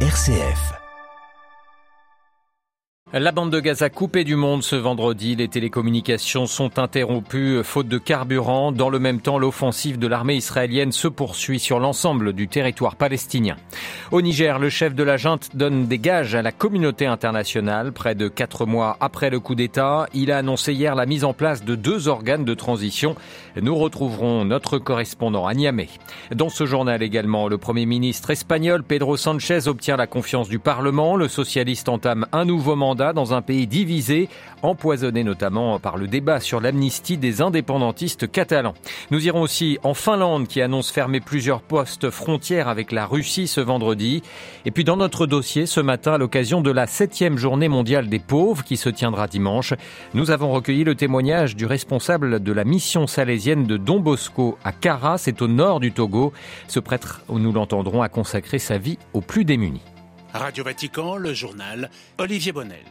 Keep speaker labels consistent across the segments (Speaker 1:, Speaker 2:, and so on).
Speaker 1: RCF.
Speaker 2: La bande de Gaza coupée du monde ce vendredi, les télécommunications sont interrompues faute de carburant. Dans le même temps, l'offensive de l'armée israélienne se poursuit sur l'ensemble du territoire palestinien. Au Niger, le chef de la junte donne des gages à la communauté internationale. Près de quatre mois après le coup d'État, il a annoncé hier la mise en place de deux organes de transition. Nous retrouverons notre correspondant à Niamey. Dans ce journal également, le premier ministre espagnol Pedro Sanchez obtient la confiance du Parlement. Le socialiste entame un nouveau mandat dans un pays divisé, empoisonné notamment par le débat sur l'amnistie des indépendantistes catalans. Nous irons aussi en Finlande qui annonce fermer plusieurs postes frontières avec la Russie ce vendredi. Et puis dans notre dossier ce matin à l'occasion de la septième journée mondiale des pauvres qui se tiendra dimanche, nous avons recueilli le témoignage du responsable de la mission salésienne de Don Bosco à Kara, c'est au nord du Togo. Ce prêtre, nous l'entendrons, a consacré sa vie aux plus démunis.
Speaker 3: Radio Vatican, le journal Olivier Bonnel.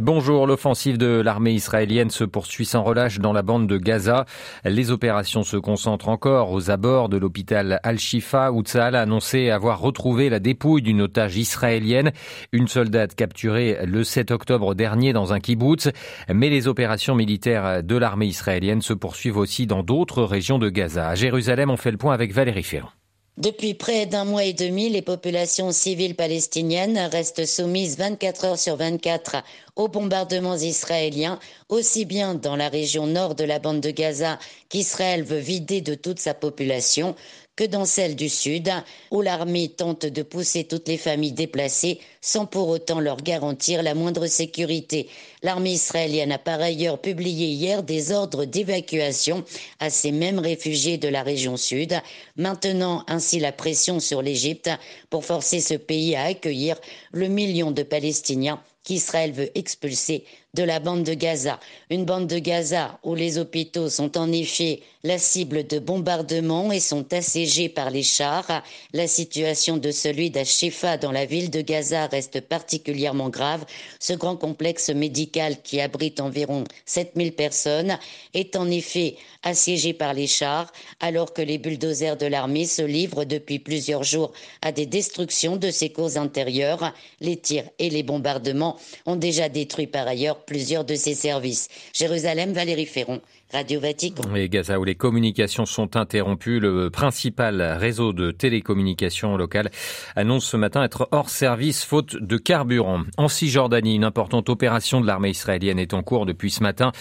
Speaker 2: Bonjour, l'offensive de l'armée israélienne se poursuit sans relâche dans la bande de Gaza. Les opérations se concentrent encore aux abords de l'hôpital Al-Shifa où a annoncé avoir retrouvé la dépouille d'une otage israélienne, une soldate capturée le 7 octobre dernier dans un kibbutz. Mais les opérations militaires de l'armée israélienne se poursuivent aussi dans d'autres régions de Gaza. À Jérusalem, on fait le point avec Valérie Ferrand.
Speaker 4: Depuis près d'un mois et demi, les populations civiles palestiniennes restent soumises 24 heures sur 24 aux bombardements israéliens, aussi bien dans la région nord de la bande de Gaza qu'Israël veut vider de toute sa population, que dans celle du Sud, où l'armée tente de pousser toutes les familles déplacées sans pour autant leur garantir la moindre sécurité. L'armée israélienne a par ailleurs publié hier des ordres d'évacuation à ces mêmes réfugiés de la région Sud, maintenant ainsi la pression sur l'Égypte pour forcer ce pays à accueillir le million de Palestiniens qu'Israël veut expulser de la bande de Gaza. Une bande de Gaza où les hôpitaux sont en effet la cible de bombardements et sont assiégés par les chars. La situation de celui d'Ashifa dans la ville de Gaza reste particulièrement grave. Ce grand complexe médical qui abrite environ 7000 personnes est en effet assiégé par les chars alors que les bulldozers de l'armée se livrent depuis plusieurs jours à des destructions de ses cours intérieures. Les tirs et les bombardements ont déjà détruit par ailleurs plusieurs de ses services. Jérusalem, Valérie Ferron, Radio Vatican.
Speaker 2: Et Gaza où les communications sont interrompues, le principal réseau de télécommunications locales annonce ce matin être hors service faute de carburant. En Cisjordanie, une importante opération de l'armée israélienne est en cours depuis ce matin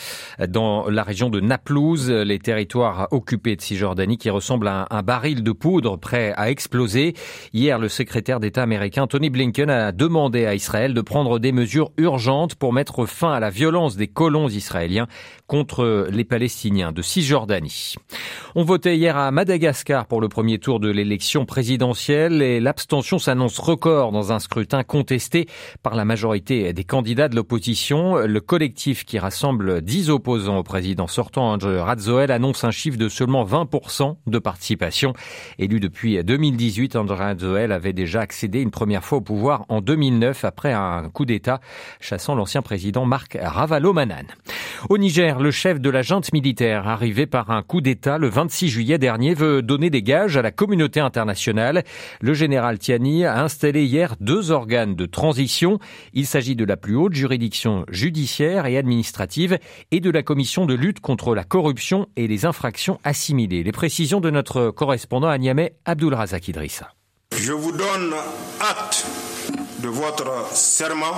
Speaker 2: dans la région de Naplouse, les territoires occupés de Cisjordanie qui ressemblent à un baril de poudre prêt à exploser. Hier, le secrétaire d'État américain Tony Blinken a demandé à Israël de prendre des mesures urgentes pour mettre fin à la violence des colons israéliens contre les Palestiniens de Cisjordanie. On votait hier à Madagascar pour le premier tour de l'élection présidentielle et l'abstention s'annonce record dans un scrutin contesté par la majorité des candidats de l'opposition. Le collectif qui rassemble 10 opposants au président sortant, Andrzej Radzoel, annonce un chiffre de seulement 20% de participation. Élu depuis 2018, Andrzej Radzoel avait déjà accédé une première fois au pouvoir en 2009 après un coup d'État chassant l'ancien président Marc Ravalomanan. Au Niger, le chef de la junte militaire, arrivé par un coup d'État le 26 juillet dernier, veut donner des gages à la communauté internationale. Le général Tiani a installé hier deux organes de transition. Il s'agit de la plus haute juridiction judiciaire et administrative et de la commission de lutte contre la corruption et les infractions assimilées. Les précisions de notre correspondant à Niamey, Abdul Razak Idrissa.
Speaker 5: Je vous donne acte de votre serment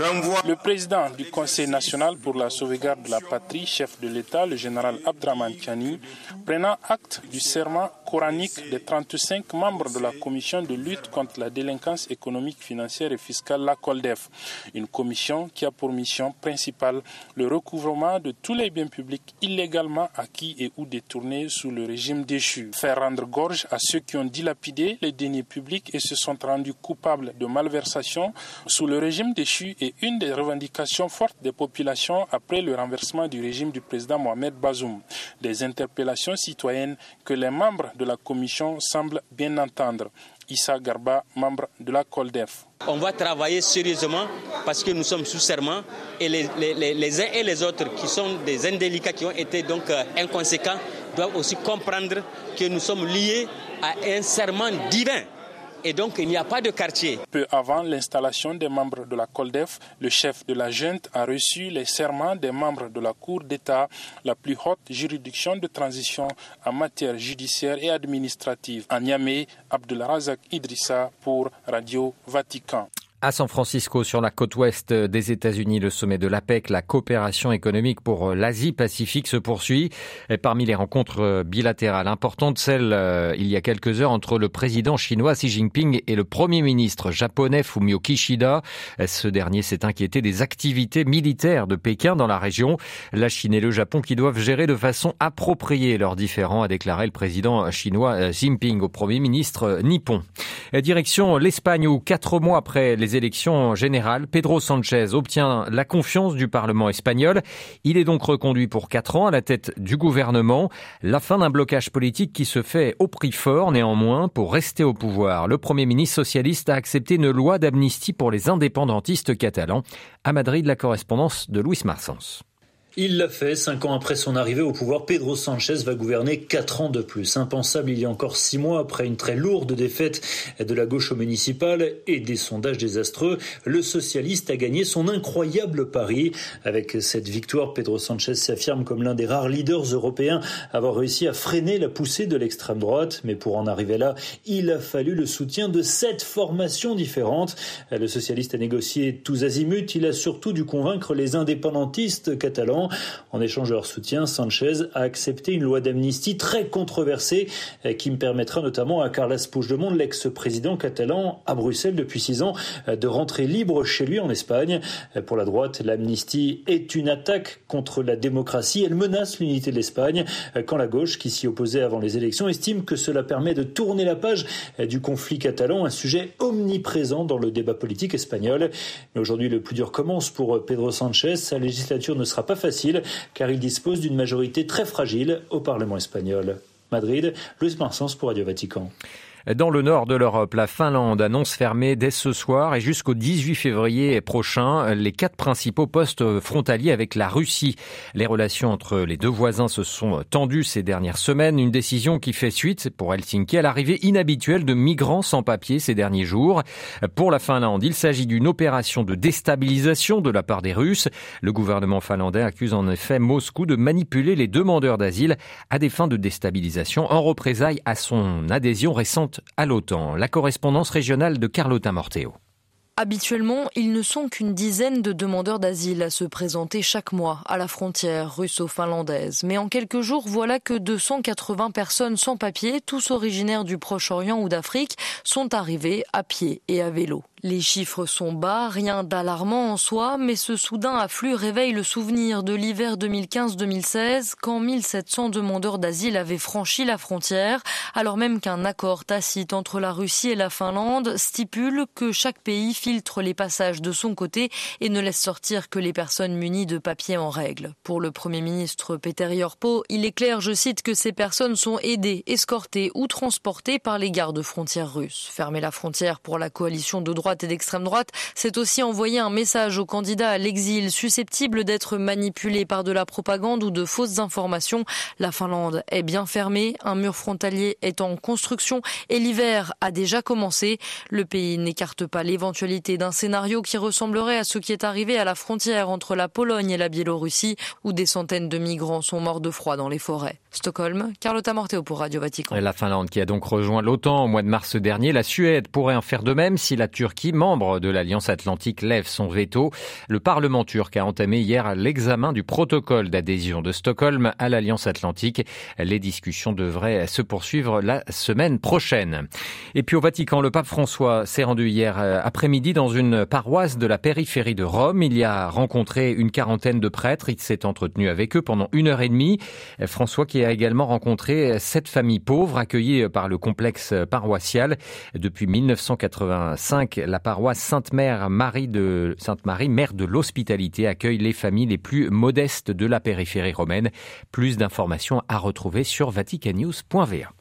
Speaker 6: le président du Conseil national pour la sauvegarde de la patrie, chef de l'État, le général Abdraman Chani, prenant acte du serment coranique des 35 membres de la commission de lutte contre la délinquance économique, financière et fiscale, la COLDEF, une commission qui a pour mission principale le recouvrement de tous les biens publics illégalement acquis et ou détournés sous le régime déchu, faire rendre gorge à ceux qui ont dilapidé les deniers publics et se sont rendus coupables de malversation sous le régime déchu est une des revendications fortes des populations après le renversement du régime du président Mohamed Bazoum. Des interpellations citoyennes que les membres de la commission semblent bien entendre. Issa Garba, membre de la COLDEF.
Speaker 7: On va travailler sérieusement parce que nous sommes sous serment et les, uns et les autres qui sont des indélicats qui ont été donc euh, inconséquents doivent aussi comprendre que nous sommes liés à un serment divin. Et donc, il n'y a pas de quartier.
Speaker 6: Peu avant l'installation des membres de la COLDEF, le chef de la junte a reçu les serments des membres de la Cour d'État, la plus haute juridiction de transition en matière judiciaire et administrative. À Niamey, Abdelrazak Idrissa pour Radio Vatican.
Speaker 2: À San Francisco, sur la côte ouest des États-Unis, le sommet de l'APEC, la coopération économique pour l'Asie-Pacifique se poursuit. Et parmi les rencontres bilatérales importantes, celle euh, il y a quelques heures entre le président chinois Xi Jinping et le premier ministre japonais Fumio Kishida. Ce dernier s'est inquiété des activités militaires de Pékin dans la région. La Chine et le Japon qui doivent gérer de façon appropriée leurs différends, a déclaré le président chinois euh, Xi Jinping au premier ministre nippon. Direction l'Espagne où quatre mois après les élections générales, Pedro Sanchez obtient la confiance du Parlement espagnol. Il est donc reconduit pour quatre ans à la tête du gouvernement. La fin d'un blocage politique qui se fait au prix fort néanmoins pour rester au pouvoir. Le Premier ministre socialiste a accepté une loi d'amnistie pour les indépendantistes catalans. À Madrid, la correspondance de Luis Marsens.
Speaker 1: Il l'a fait. Cinq ans après son arrivée au pouvoir, Pedro Sanchez va gouverner quatre ans de plus. Impensable il y a encore six mois après une très lourde défaite de la gauche au municipal et des sondages désastreux. Le socialiste a gagné son incroyable pari. Avec cette victoire, Pedro Sanchez s'affirme comme l'un des rares leaders européens à avoir réussi à freiner la poussée de l'extrême droite. Mais pour en arriver là, il a fallu le soutien de sept formations différentes. Le socialiste a négocié tous azimuts. Il a surtout dû convaincre les indépendantistes catalans en échange de leur soutien, Sanchez a accepté une loi d'amnistie très controversée euh, qui me permettra notamment à Carles Puigdemont, l'ex-président catalan, à Bruxelles depuis six ans, euh, de rentrer libre chez lui en Espagne. Euh, pour la droite, l'amnistie est une attaque contre la démocratie. Elle menace l'unité de l'Espagne, quand la gauche, qui s'y opposait avant les élections, estime que cela permet de tourner la page du conflit catalan, un sujet omniprésent dans le débat politique espagnol. Mais aujourd'hui, le plus dur commence pour Pedro Sanchez. Sa législature ne sera pas facile car il dispose d'une majorité très fragile au Parlement espagnol. Madrid, Luis Marsens pour Radio Vatican.
Speaker 2: Dans le nord de l'Europe, la Finlande annonce fermer dès ce soir et jusqu'au 18 février prochain les quatre principaux postes frontaliers avec la Russie. Les relations entre les deux voisins se sont tendues ces dernières semaines, une décision qui fait suite pour Helsinki à l'arrivée inhabituelle de migrants sans papier ces derniers jours. Pour la Finlande, il s'agit d'une opération de déstabilisation de la part des Russes. Le gouvernement finlandais accuse en effet Moscou de manipuler les demandeurs d'asile à des fins de déstabilisation en représailles à son adhésion récente à l'OTAN. La correspondance régionale de Carlotta Morteo.
Speaker 8: Habituellement, ils ne sont qu'une dizaine de demandeurs d'asile à se présenter chaque mois à la frontière russo-finlandaise. Mais en quelques jours, voilà que 280 personnes sans papier, tous originaires du Proche-Orient ou d'Afrique, sont arrivées à pied et à vélo. Les chiffres sont bas, rien d'alarmant en soi, mais ce soudain afflux réveille le souvenir de l'hiver 2015-2016, quand 1700 demandeurs d'asile avaient franchi la frontière, alors même qu'un accord tacite entre la Russie et la Finlande stipule que chaque pays filtre les passages de son côté et ne laisse sortir que les personnes munies de papiers en règle. Pour le Premier ministre Peter Yorpo, il est clair, je cite, que ces personnes sont aidées, escortées ou transportées par les gardes frontières russes. Fermer la frontière pour la coalition de droite et d'extrême droite, c'est aussi envoyer un message aux candidats à l'exil susceptibles d'être manipulés par de la propagande ou de fausses informations. La Finlande est bien fermée, un mur frontalier est en construction et l'hiver a déjà commencé. Le pays n'écarte pas l'éventualité d'un scénario qui ressemblerait à ce qui est arrivé à la frontière entre la Pologne et la Biélorussie, où des centaines de migrants sont morts de froid dans les forêts. Stockholm, Carlotta Morteo pour Radio Vatican.
Speaker 2: La Finlande qui a donc rejoint l'OTAN au mois de mars dernier, la Suède pourrait en faire de même si la Turquie qui, membre de l'Alliance Atlantique, lève son veto. Le Parlement turc a entamé hier l'examen du protocole d'adhésion de Stockholm à l'Alliance Atlantique. Les discussions devraient se poursuivre la semaine prochaine. Et puis au Vatican, le pape François s'est rendu hier euh, après-midi dans une paroisse de la périphérie de Rome. Il y a rencontré une quarantaine de prêtres. Il s'est entretenu avec eux pendant une heure et demie. François qui a également rencontré sept familles pauvres accueillies par le complexe paroissial depuis 1985 la paroisse Sainte-Mère Marie de Sainte-Marie, mère de l'hospitalité, accueille les familles les plus modestes de la périphérie romaine. Plus d'informations à retrouver sur vaticanews.va.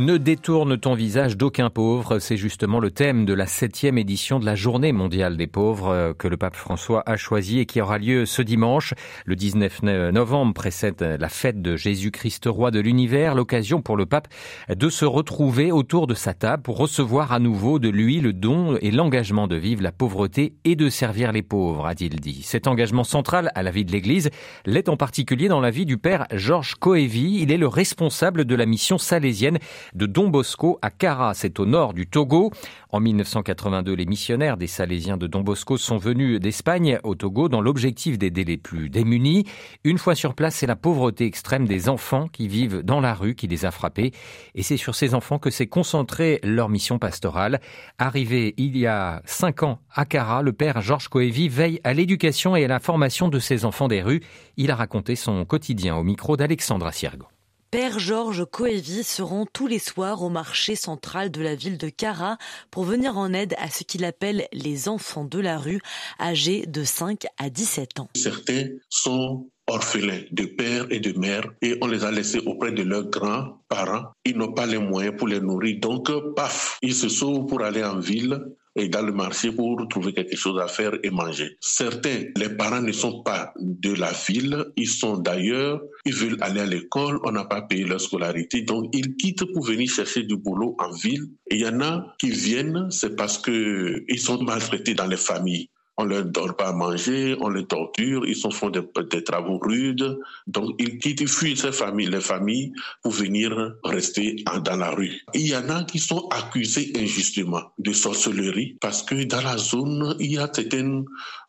Speaker 2: Ne détourne ton visage d'aucun pauvre, c'est justement le thème de la septième édition de la Journée mondiale des pauvres euh, que le pape François a choisi et qui aura lieu ce dimanche. Le 19 novembre précède la fête de Jésus-Christ roi de l'univers, l'occasion pour le pape de se retrouver autour de sa table pour recevoir à nouveau de lui le don et l'engagement de vivre la pauvreté et de servir les pauvres, a-t-il dit. Cet engagement central à la vie de l'Église l'est en particulier dans la vie du père Georges Coévi. Il est le responsable de la mission salésienne de Don Bosco à Cara, c'est au nord du Togo. En 1982, les missionnaires des Salésiens de Don Bosco sont venus d'Espagne au Togo dans l'objectif d'aider les plus démunis. Une fois sur place, c'est la pauvreté extrême des enfants qui vivent dans la rue qui les a frappés. Et c'est sur ces enfants que s'est concentrée leur mission pastorale. Arrivé il y a cinq ans à Cara, le père Georges Coévi veille à l'éducation et à la formation de ces enfants des rues. Il a raconté son quotidien au micro d'Alexandra Siergo.
Speaker 9: Père Georges Coévi se rend tous les soirs au marché central de la ville de Cara pour venir en aide à ce qu'il appelle les enfants de la rue, âgés de 5 à 17 ans.
Speaker 10: Certains sont orphelins de père et de mère et on les a laissés auprès de leurs grands-parents. Ils n'ont pas les moyens pour les nourrir, donc paf, ils se sauvent pour aller en ville et dans le marché pour trouver quelque chose à faire et manger. Certains, les parents ne sont pas de la ville, ils sont d'ailleurs, ils veulent aller à l'école, on n'a pas payé leur scolarité, donc ils quittent pour venir chercher du boulot en ville. Et il y en a qui viennent, c'est parce que ils sont maltraités dans les familles on leur donne pas à manger, on les torture, ils sont font des, travaux rudes, donc ils quittent, ils fuient ces familles, les familles pour venir rester dans la rue. Il y en a qui sont accusés injustement de sorcellerie parce que dans la zone, il y a certains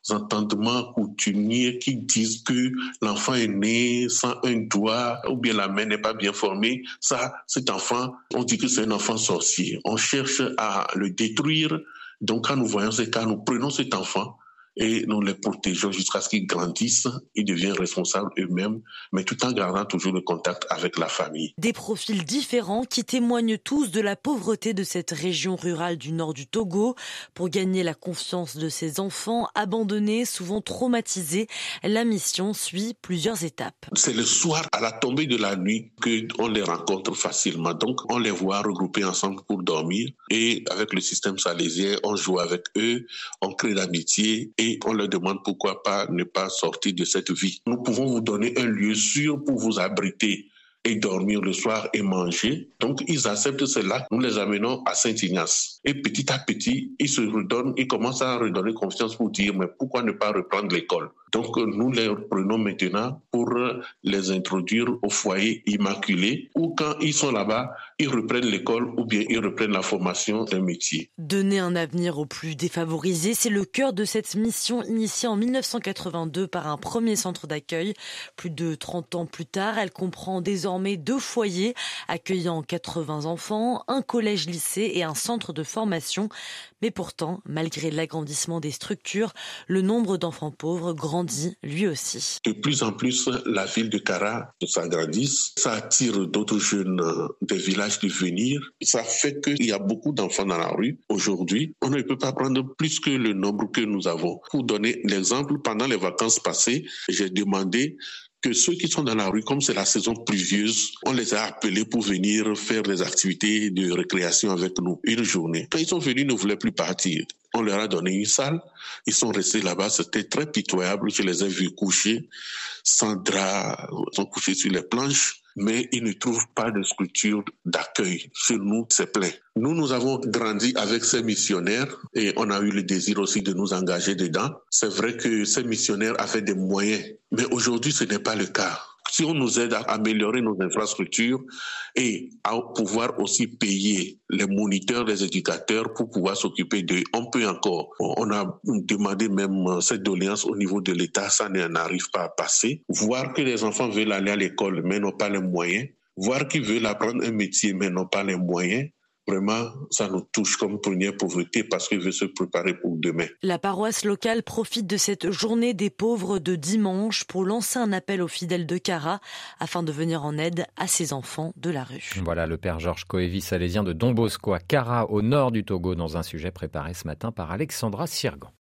Speaker 10: entendements coutumiers qui disent que l'enfant est né sans un doigt ou bien la main n'est pas bien formée. Ça, cet enfant, on dit que c'est un enfant sorcier. On cherche à le détruire. Donc, quand nous voyons ces cas, nous prenons cet enfant et nous les protégeons jusqu'à ce qu'ils grandissent, ils deviennent responsables eux-mêmes, mais tout en gardant toujours le contact avec la famille.
Speaker 9: Des profils différents qui témoignent tous de la pauvreté de cette région rurale du nord du Togo. Pour gagner la confiance de ces enfants abandonnés, souvent traumatisés, la mission suit plusieurs étapes.
Speaker 10: C'est le soir à la tombée de la nuit que on les rencontre facilement. Donc on les voit regroupés ensemble pour dormir et avec le système salésien, on joue avec eux, on crée l'amitié et on leur demande pourquoi pas ne pas sortir de cette vie. Nous pouvons vous donner un lieu sûr pour vous abriter et dormir le soir et manger. Donc, ils acceptent cela. Nous les amenons à Saint-Ignace. Et petit à petit, ils se redonnent, ils commencent à redonner confiance pour dire, mais pourquoi ne pas reprendre l'école? Donc, nous les prenons maintenant pour les introduire au foyer immaculé ou quand ils sont là-bas, ils reprennent l'école ou bien ils reprennent la formation d'un métier.
Speaker 9: Donner un avenir aux plus défavorisés, c'est le cœur de cette mission initiée en 1982 par un premier centre d'accueil. Plus de 30 ans plus tard, elle comprend désormais deux foyers accueillant 80 enfants, un collège-lycée et un centre de formation. Mais pourtant, malgré l'agrandissement des structures, le nombre d'enfants pauvres grandit lui aussi.
Speaker 10: De plus en plus, la ville de Cara s'agrandit. Ça attire d'autres jeunes euh, des villages de venir. Ça fait qu'il y a beaucoup d'enfants dans la rue. Aujourd'hui, on ne peut pas prendre plus que le nombre que nous avons. Pour donner l'exemple, pendant les vacances passées, j'ai demandé que ceux qui sont dans la rue, comme c'est la saison pluvieuse, on les a appelés pour venir faire des activités de récréation avec nous une journée. Quand ils sont venus, ils ne voulaient plus partir. On leur a donné une salle. Ils sont restés là-bas. C'était très pitoyable. Je les ai vus coucher sans drap. Sont couchés sur les planches mais ils ne trouvent pas de structure d'accueil. Chez nous, c'est plein. Nous, nous avons grandi avec ces missionnaires et on a eu le désir aussi de nous engager dedans. C'est vrai que ces missionnaires avaient des moyens, mais aujourd'hui, ce n'est pas le cas si on nous aide à améliorer nos infrastructures et à pouvoir aussi payer les moniteurs, les éducateurs pour pouvoir s'occuper d'eux, on peut encore. On a demandé même cette doléance au niveau de l'État, ça n'arrive pas à passer. Voir que les enfants veulent aller à l'école mais n'ont pas les moyens, voir qu'ils veulent apprendre un métier mais n'ont pas les moyens, Vraiment, ça nous touche comme première pauvreté parce qu'il veut se préparer pour demain.
Speaker 9: La paroisse locale profite de cette journée des pauvres de dimanche pour lancer un appel aux fidèles de Cara afin de venir en aide à ces enfants de la rue.
Speaker 2: Voilà le père Georges Coévis, salésien de Don Bosco à Cara, au nord du Togo, dans un sujet préparé ce matin par Alexandra Sirgan.